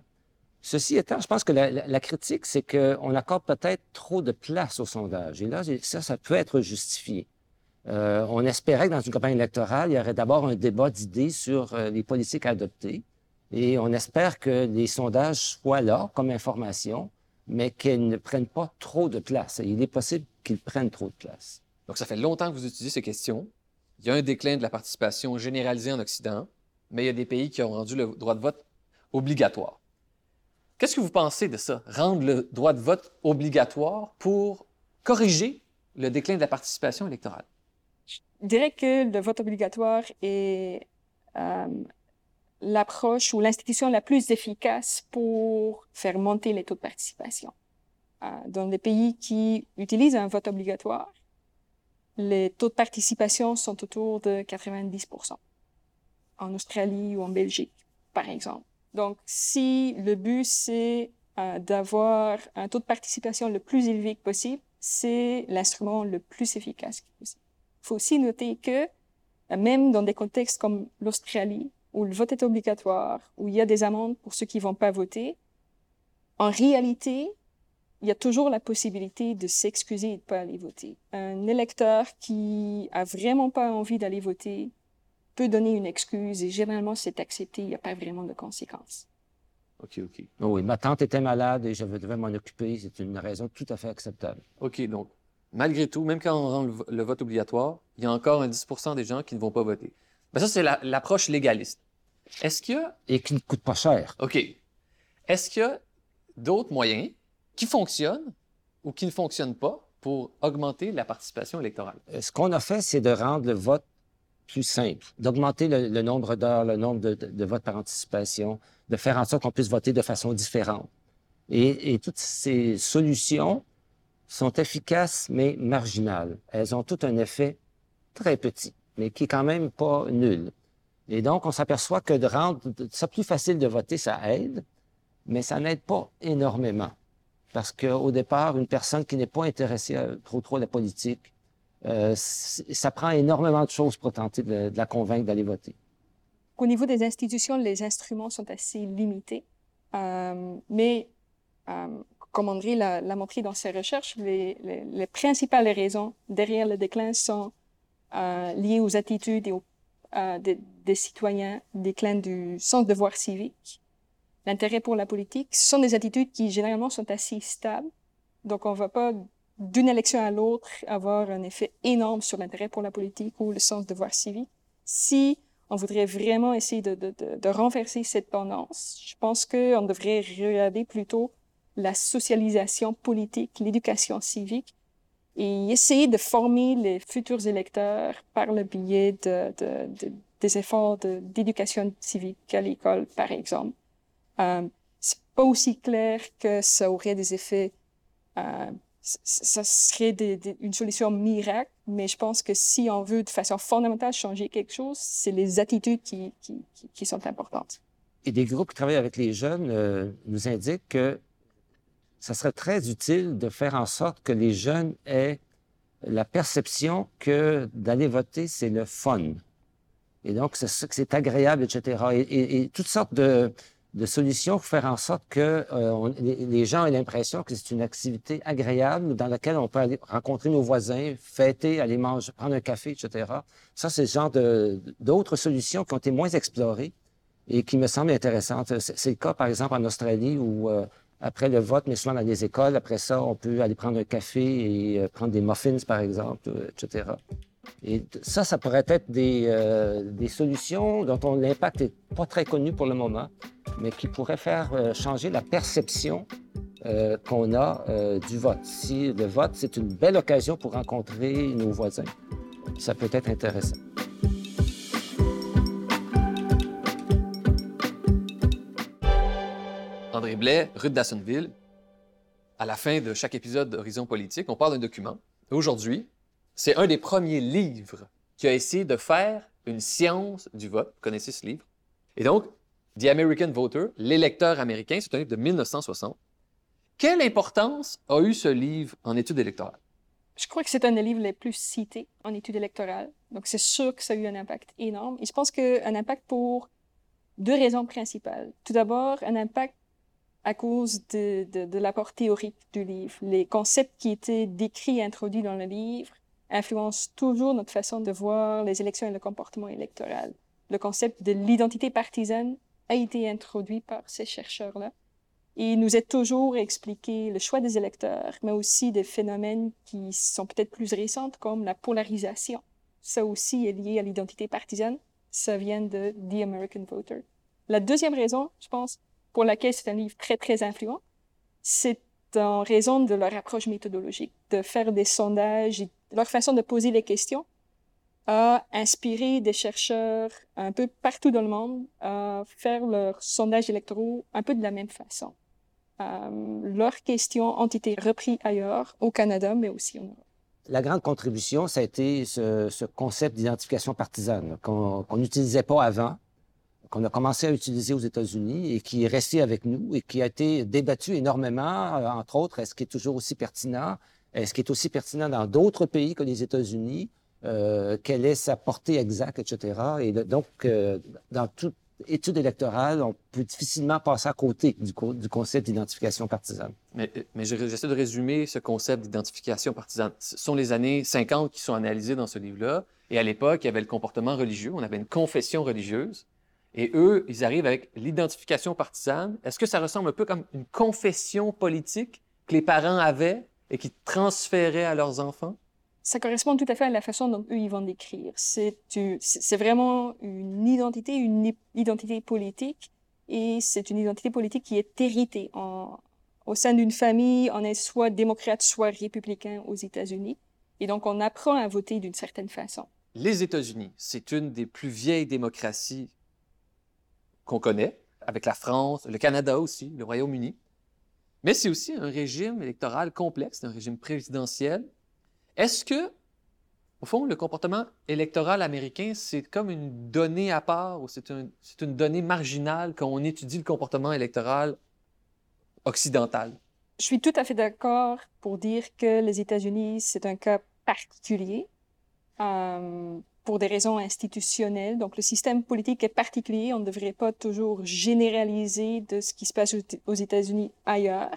B: Ceci étant, je pense que la, la critique, c'est qu'on accorde peut-être trop de place au sondage. Et là, ça, ça peut être justifié. Euh, on espérait que dans une campagne électorale, il y aurait d'abord un débat d'idées sur euh, les politiques à adopter. Et on espère que les sondages soient là comme information, mais qu'ils ne prennent pas trop de place. il est possible qu'ils prennent trop de place.
A: Donc, ça fait longtemps que vous utilisez ces questions. Il y a un déclin de la participation généralisée en Occident, mais il y a des pays qui ont rendu le droit de vote obligatoire. Qu'est-ce que vous pensez de ça, rendre le droit de vote obligatoire pour corriger le déclin de la participation électorale?
C: Je dirais que le vote obligatoire est euh, l'approche ou l'institution la plus efficace pour faire monter les taux de participation. Euh, dans les pays qui utilisent un vote obligatoire, les taux de participation sont autour de 90% en Australie ou en Belgique, par exemple. Donc, si le but, c'est euh, d'avoir un taux de participation le plus élevé possible, c'est l'instrument le plus efficace possible. Il faut aussi noter que euh, même dans des contextes comme l'Australie, où le vote est obligatoire, où il y a des amendes pour ceux qui vont pas voter, en réalité, il y a toujours la possibilité de s'excuser et de pas aller voter. Un électeur qui a vraiment pas envie d'aller voter peut donner une excuse et généralement c'est accepté, il n'y a pas vraiment de conséquences.
A: OK, OK.
B: Oh oui, ma tante était malade et je devais m'en occuper. C'est une raison tout à fait acceptable.
A: OK, donc, malgré tout, même quand on rend le, vote obligatoire, il y a encore un 10% des gens qui ne vont pas voter. Mais ça, c'est la- l'approche légaliste. Est-ce qu'il y a...
B: Et qui ne coûte pas cher.
A: OK. Est-ce qu'il y a d'autres moyens qui fonctionnent ou qui ne fonctionnent pas pour augmenter la participation électorale?
B: Euh, Ce qu'on a fait, c'est de rendre le vote plus simple, d'augmenter le, le nombre d'heures, le nombre de, de- de votes par anticipation, de faire en sorte qu'on puisse voter de façon différente. Et, et toutes ces solutions sont efficaces, mais marginales. Elles ont tout un effet très petit, mais qui est quand même pas nul. Et donc, on s'aperçoit que de rendre ça plus facile de voter, ça aide, mais ça n'aide pas énormément. Parce qu'au départ, une personne qui n'est pas intéressée à- trop trop à la politique, euh, ça prend énormément de choses pour tenter de, de la convaincre d'aller voter.
C: Au niveau des institutions, les instruments sont assez limités, Euh, mais euh, comme André l'a montré dans ses recherches, les, les- les principales raisons derrière le déclin sont euh, liées aux attitudes et aux, euh, des, des citoyens, déclin du sens de devoir civique, l'intérêt pour la politique. Ce sont des attitudes qui généralement sont assez stables, donc on ne va pas d'une élection à l'autre avoir un effet énorme sur l'intérêt pour la politique ou le sens de devoir civique. Si on voudrait vraiment essayer de renverser cette tendance, je pense qu'on devrait regarder plutôt la socialisation politique, l'éducation civique, et essayer de former les futurs électeurs par le biais de, de, de- des efforts d'éducation civique à l'école, par exemple. Euh, c'est pas aussi clair que ça aurait des effets, euh, ça serait une solution miracle, mais je pense que si on veut de façon fondamentale changer quelque chose, c'est les attitudes qui, qui sont importantes.
B: Et des groupes qui travaillent avec les jeunes euh, nous indiquent que ça serait très utile de faire en sorte que les jeunes aient la perception que d'aller voter, c'est le fun. Et donc, c'est agréable, etc. Et, toutes sortes de, solutions pour faire en sorte que euh, les, gens aient l'impression que c'est une activité agréable dans laquelle on peut aller rencontrer nos voisins, fêter, aller manger, prendre un café, etc. Ça, c'est le genre d'autres solutions qui ont été moins explorées et qui me semblent intéressantes. C'est c'est le cas, par exemple, en Australie où, euh, après le vote, mais souvent dans les écoles, après ça, on peut aller prendre un café et euh, prendre des muffins, par exemple, euh, etc. Et t- ça, ça pourrait être des, euh, des solutions dont on- l'impact n'est pas très connu pour le moment, mais qui pourraient faire euh, changer la perception euh, qu'on a euh, du vote. Si le vote, c'est une belle occasion pour rencontrer nos voisins, ça peut être intéressant.
A: Blais, rue de Dassonville. À la fin de chaque épisode d'Horizon Politique, on parle d'un document. Aujourd'hui, c'est un des premiers livres qui a essayé de faire une science du vote. Vous connaissez ce livre? Et donc, The American Voter, l'électeur américain, c'est un livre de 1960. Quelle importance a eu ce livre en études électorales?
C: Je crois que c'est un des livres les plus cités en études électorales. Donc, c'est sûr que ça a eu un impact énorme. Et je pense qu'un impact pour deux raisons principales. Tout d'abord, un impact à cause de, de, l'apport théorique du livre. Les concepts qui étaient décrits et introduits dans le livre influencent toujours notre façon de voir les élections et le comportement électoral. Le concept de l'identité partisane a été introduit par ces chercheurs-là. Et il nous est toujours expliqué le choix des électeurs, mais aussi des phénomènes qui sont peut-être plus récents, comme la polarisation. Ça aussi est lié à l'identité partisane. Ça vient de The American Voter. La deuxième raison, je pense, pour laquelle c'est un livre très, très influent, c'est en raison de leur approche méthodologique, de faire des sondages et leur façon de poser les questions a inspiré des chercheurs un peu partout dans le monde à faire leurs sondages électoraux un peu de la même façon. Euh, leurs questions ont été reprises ailleurs, au Canada, mais aussi en Europe.
B: La grande contribution, ça a été ce, ce concept d'identification partisane qu'on n'utilisait pas avant, qu'on a commencé à utiliser aux États-Unis et qui est resté avec nous et qui a été débattu énormément, euh, entre autres, est-ce qu'il est toujours aussi pertinent? Est-ce qu'il est aussi pertinent dans d'autres pays que les États-Unis? Euh, quelle est sa portée exacte, etc. Et donc, euh, dans tout- étude électorale, on peut difficilement passer à côté du, du concept d'identification partisane.
A: Mais, mais j'essaie de résumer ce concept d'identification partisane. Ce sont les années 50 qui sont analysées dans ce livre-là. Et à l'époque, il y avait le comportement religieux. On avait une confession religieuse. Et eux, ils arrivent avec l'identification partisane. Est-ce que ça ressemble un peu comme une confession politique que les parents avaient et qui transféraient à leurs enfants?
C: ça correspond tout à fait à la façon dont eux, ils vont décrire. C'est vraiment une identité, une identité politique, et c'est une identité politique qui est héritée en, au sein d'une famille. On est soit démocrate, soit républicain aux États-Unis. Et donc, on apprend à voter d'une certaine façon.
A: Les États-Unis, c'est une des plus vieilles démocraties qu'on connaît, avec la France, le Canada aussi, le Royaume-Uni. Mais c'est aussi un régime électoral complexe, un régime présidentiel est-ce que, au fond, le comportement électoral américain, c'est comme une donnée à part ou c'est une donnée marginale quand on étudie le comportement électoral occidental?
C: Je suis tout à fait d'accord pour dire que les États-Unis, c'est un cas particulier euh, pour des raisons institutionnelles. Donc, le système politique est particulier. On ne devrait pas toujours généraliser de ce qui se passe aux États-Unis ailleurs.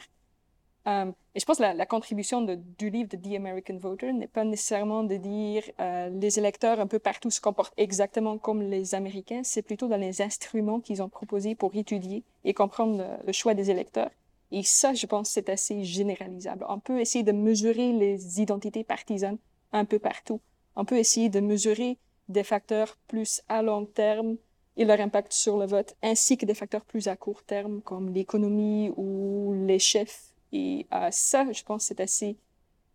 C: Euh, et je pense que la, contribution du livre de The American Voter n'est pas nécessairement de dire euh, les électeurs un peu partout se comportent exactement comme les Américains, c'est plutôt dans les instruments qu'ils ont proposés pour étudier et comprendre le, choix des électeurs. Et ça, je pense, c'est assez généralisable. On peut essayer de mesurer les identités partisanes un peu partout. On peut essayer de mesurer des facteurs plus à long terme et leur impact sur le vote, ainsi que des facteurs plus à court terme comme l'économie ou les chefs et euh, ça, je pense, c'est assez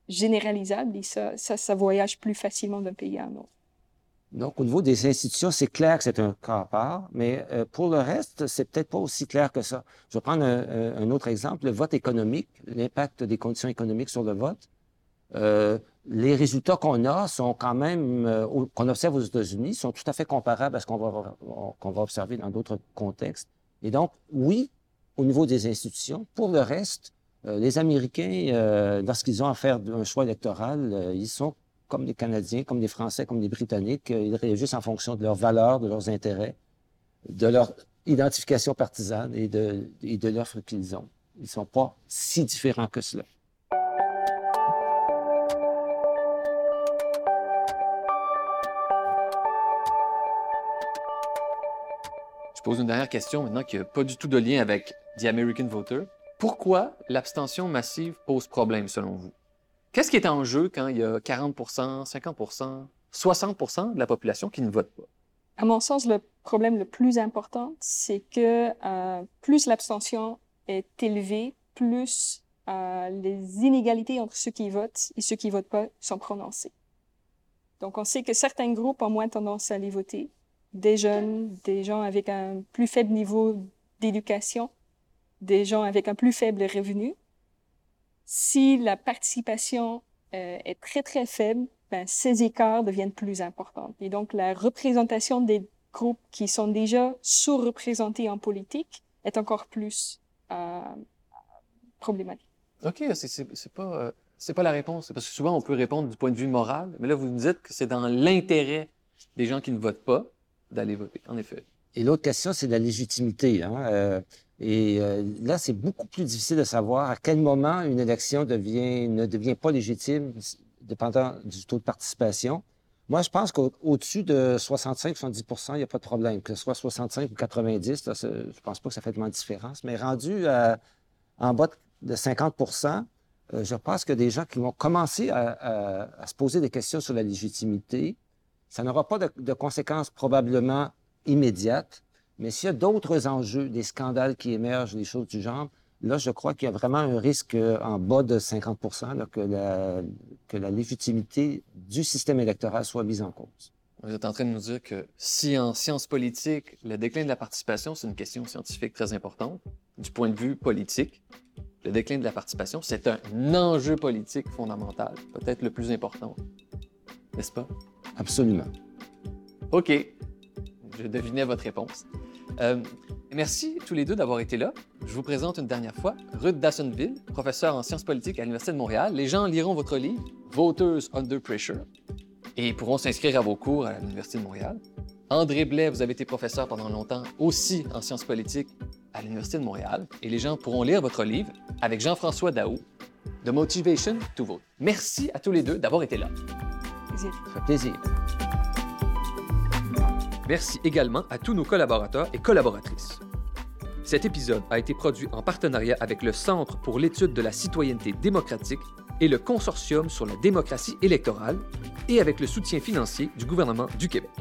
C: généralisable et ça, ça, voyage plus facilement d'un pays à un autre.
B: Donc, au niveau des institutions, c'est clair que c'est un cas à part, mais euh, pour le reste, c'est peut-être pas aussi clair que ça. Je vais prendre un, un autre exemple, le vote économique, l'impact des conditions économiques sur le vote. Euh, les résultats qu'on a sont quand même, euh, qu'on observe aux États-Unis, sont tout à fait comparables à ce qu'on va, qu'on va observer dans d'autres contextes. Et donc, oui, au niveau des institutions. Pour le reste, euh, les Américains, euh, lorsqu'ils ont à faire un choix électoral, euh, ils sont comme les Canadiens, comme les Français, comme les Britanniques, ils réagissent en fonction de leurs valeurs, de leurs intérêts, de leur identification partisane et de, et de l'offre qu'ils ont. Ils ne sont pas si différents que cela.
A: Pose une dernière question maintenant qui n'a pas du tout de lien avec The American Voter. Pourquoi l'abstention massive pose problème selon vous? Qu'est-ce qui est en jeu quand il y a 40% 50% 60% de la population qui ne vote pas?
C: À mon sens, le problème le plus important, c'est que euh, plus l'abstention est élevée, plus euh, les inégalités entre ceux qui votent et ceux qui votent pas sont prononcées. Donc, on sait que certains groupes ont moins tendance à aller voter. Des jeunes, des gens avec un plus faible niveau d'éducation, des gens avec un plus faible revenu, si la participation euh, est très, très faible, ben, ces écarts deviennent plus importants. Et donc, la représentation des groupes qui sont déjà sous-représentés en politique est encore plus euh, problématique.
A: OK, c'est pas, euh, c'est pas la réponse. Parce que souvent, on peut répondre du point de vue moral, mais là, vous nous dites que c'est dans l'intérêt des gens qui ne votent pas d'aller voter, en effet.
B: Et l'autre question, c'est la légitimité. Hein? Et euh, là, c'est beaucoup plus difficile de savoir à quel moment une élection ne devient pas légitime, dépendant du taux de participation. Moi, je pense qu'au-dessus de 65-70% il n'y a pas de problème. Que ce soit 65 ou 90, là, je pense pas que ça fait tellement de différence. Mais rendu en bas de 50% euh, je pense que des gens qui vont commencer à, se poser des questions sur la légitimité, ça n'aura pas de conséquences probablement immédiates, mais s'il y a d'autres enjeux, des scandales qui émergent, des choses du genre, là, je crois qu'il y a vraiment un risque euh, en bas de 50 que, la, que la légitimité du système électoral soit mise en cause.
A: Vous êtes en train de nous dire que si en sciences politiques, le déclin de la participation, c'est une question scientifique très importante, du point de vue politique, le déclin de la participation, c'est un enjeu politique fondamental, peut-être le plus important. N'est-ce pas?
B: Absolument.
A: OK. Je devinais votre réponse. Euh, merci tous les deux d'avoir été là. Je vous présente une dernière fois Ruth Dassonville, professeure en sciences politiques à l'Université de Montréal. Les gens liront votre livre Voters Under Pressure et pourront s'inscrire à vos cours à l'Université de Montréal. André Blais, vous avez été professeur pendant longtemps aussi en sciences politiques à l'Université de Montréal. Et les gens pourront lire votre livre avec Jean-François Daou, The Motivation to Vote. Merci à tous les deux d'avoir été là.
C: Plaisir.
B: Plaisir.
A: Merci également à tous nos collaborateurs et collaboratrices. Cet épisode a été produit en partenariat avec le Centre pour l'étude de la citoyenneté démocratique et le Consortium sur la démocratie électorale et avec le soutien financier du gouvernement du Québec.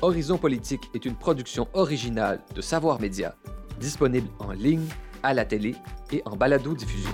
A: Horizon Politique est une production originale de Savoir Média, disponible en ligne, à la télé et en balado-diffusion.